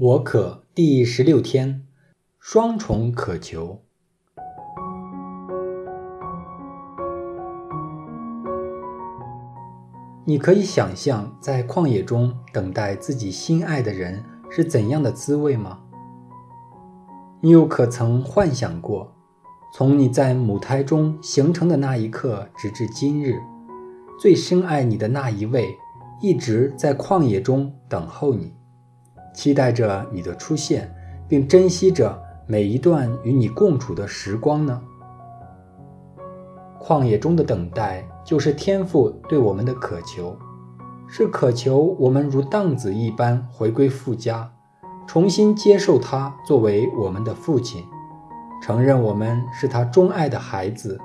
我可第十六天，双重渴求。你可以想象在旷野中等待自己心爱的人是怎样的滋味吗？你又可曾幻想过，从你在母胎中形成的那一刻直至今日，最深爱你的那一位一直在旷野中等候你？期待着你的出现，并珍惜着每一段与你共处的时光呢？旷野中的等待，就是天父对我们的渴求，是渴求我们如荡子一般回归父家，重新接受他作为我们的父亲，承认我们是他钟爱的孩子，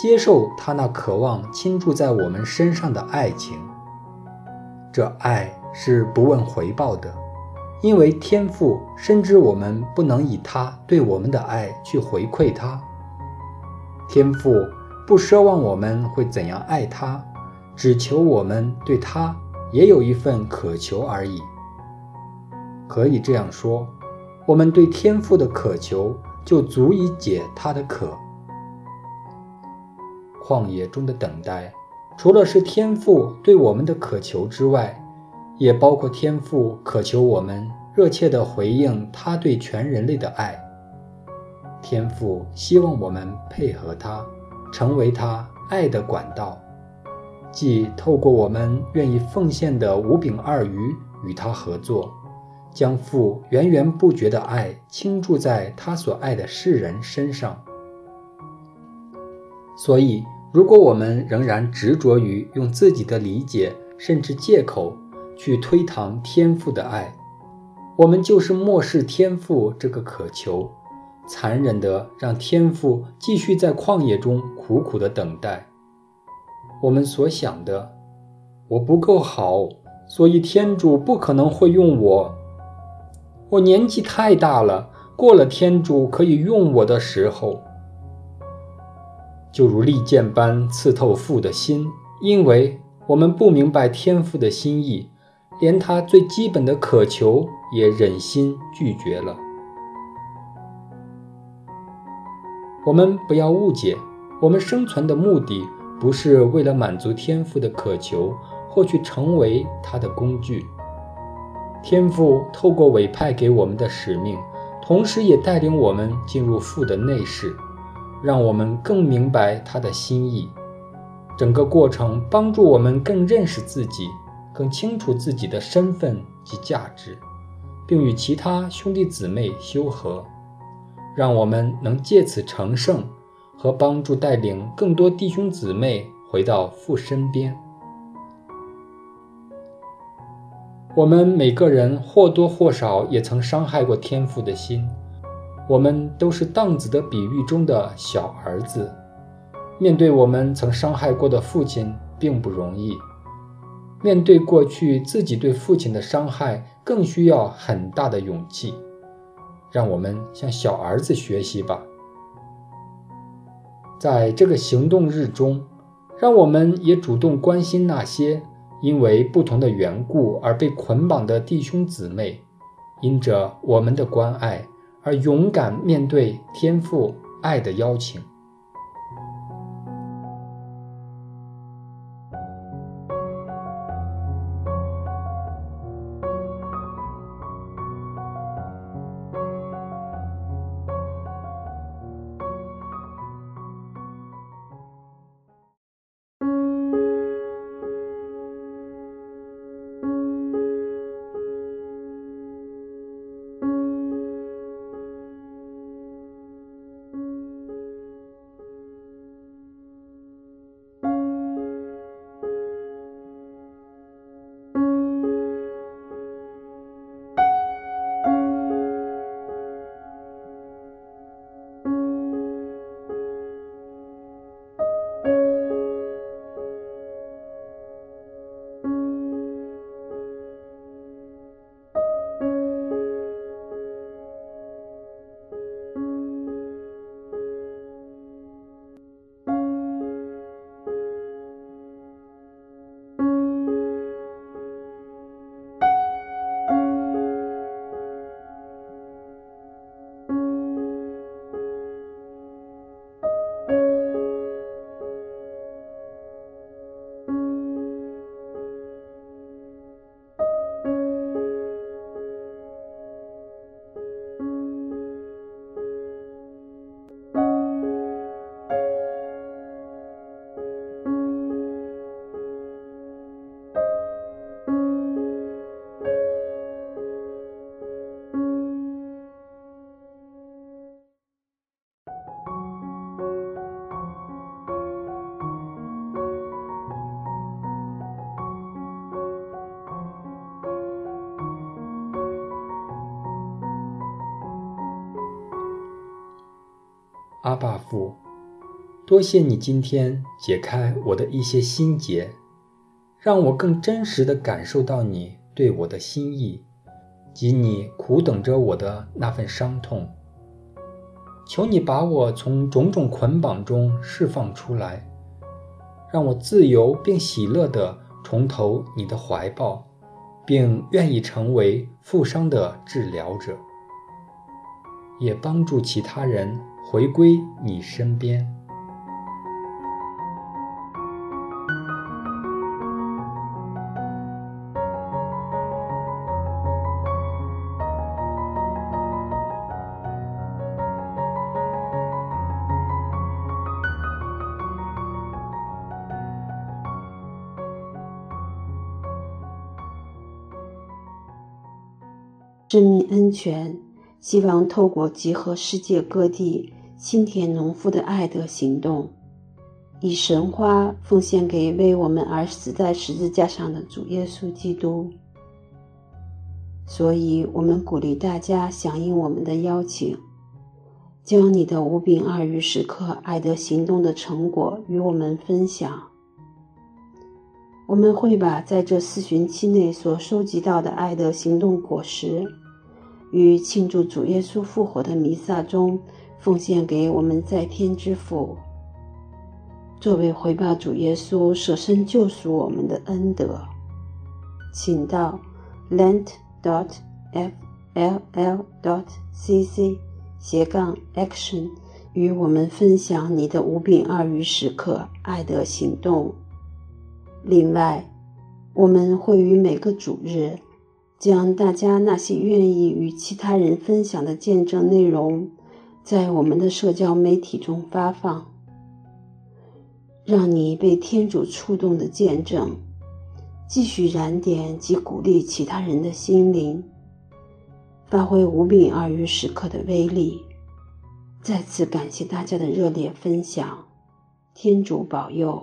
接受他那渴望倾注在我们身上的爱情。这爱是不问回报的。因为天父深知我们不能以他对我们的爱去回馈他，天父不奢望我们会怎样爱他，只求我们对他也有一份渴求而已。可以这样说，我们对天父的渴求就足以解他的渴。旷野中的等待，除了是天父对我们的渴求之外，也包括天父渴求我们热切地回应他对全人类的爱。天父希望我们配合他，成为他爱的管道，即透过我们愿意奉献的五饼二鱼与他合作，将父源源不绝的爱倾注在他所爱的世人身上。所以，如果我们仍然执着于用自己的理解甚至借口，去推搪天父的爱，我们就是漠视天父这个渴求，残忍的让天父继续在旷野中苦苦的等待。我们所想的，我不够好，所以天主不可能会用我。我年纪太大了，过了天主可以用我的时候，就如利剑般刺透父的心，因为我们不明白天父的心意。连他最基本的渴求也忍心拒绝了。我们不要误解，我们生存的目的不是为了满足天父的渴求或去成为他的工具。天父透过委派给我们的使命，同时也带领我们进入父的内室，让我们更明白他的心意。整个过程帮助我们更认识自己。更清楚自己的身份及价值，并与其他兄弟姊妹修和，让我们能借此成圣和帮助带领更多弟兄姊妹回到父身边。我们每个人或多或少也曾伤害过天父的心，我们都是荡子的比喻中的小儿子，面对我们曾伤害过的父亲，并不容易。面对过去自己对父亲的伤害，更需要很大的勇气。让我们向小儿子学习吧。在这个行动日中，让我们也主动关心那些因为不同的缘故而被捆绑的弟兄姊妹，因着我们的关爱而勇敢面对天父爱的邀请。阿爸父，多谢你今天解开我的一些心结，让我更真实地感受到你对我的心意，及你苦等着我的那份伤痛。求你把我从种种捆绑中释放出来，让我自由并喜乐地重投你的怀抱，并愿意成为负伤的治疗者。也帮助其他人回归你身边。生命安全。希望透过集合世界各地新田农夫的爱的行动，以神花奉献给为我们而死在十字架上的主耶稣基督。所以，我们鼓励大家响应我们的邀请，将你的五饼二鱼时刻爱的行动的成果与我们分享。我们会把在这四旬期内所收集到的爱的行动果实。与庆祝主耶稣复活的弥撒中，奉献给我们在天之父，作为回报主耶稣舍身救赎我们的恩德。请到 lent dot f l l dot c c 斜杠 action 与我们分享你的五饼二鱼时刻爱的行动。另外，我们会于每个主日。将大家那些愿意与其他人分享的见证内容，在我们的社交媒体中发放，让你被天主触动的见证，继续燃点及鼓励其他人的心灵，发挥五饼二鱼时刻的威力。再次感谢大家的热烈分享，天主保佑。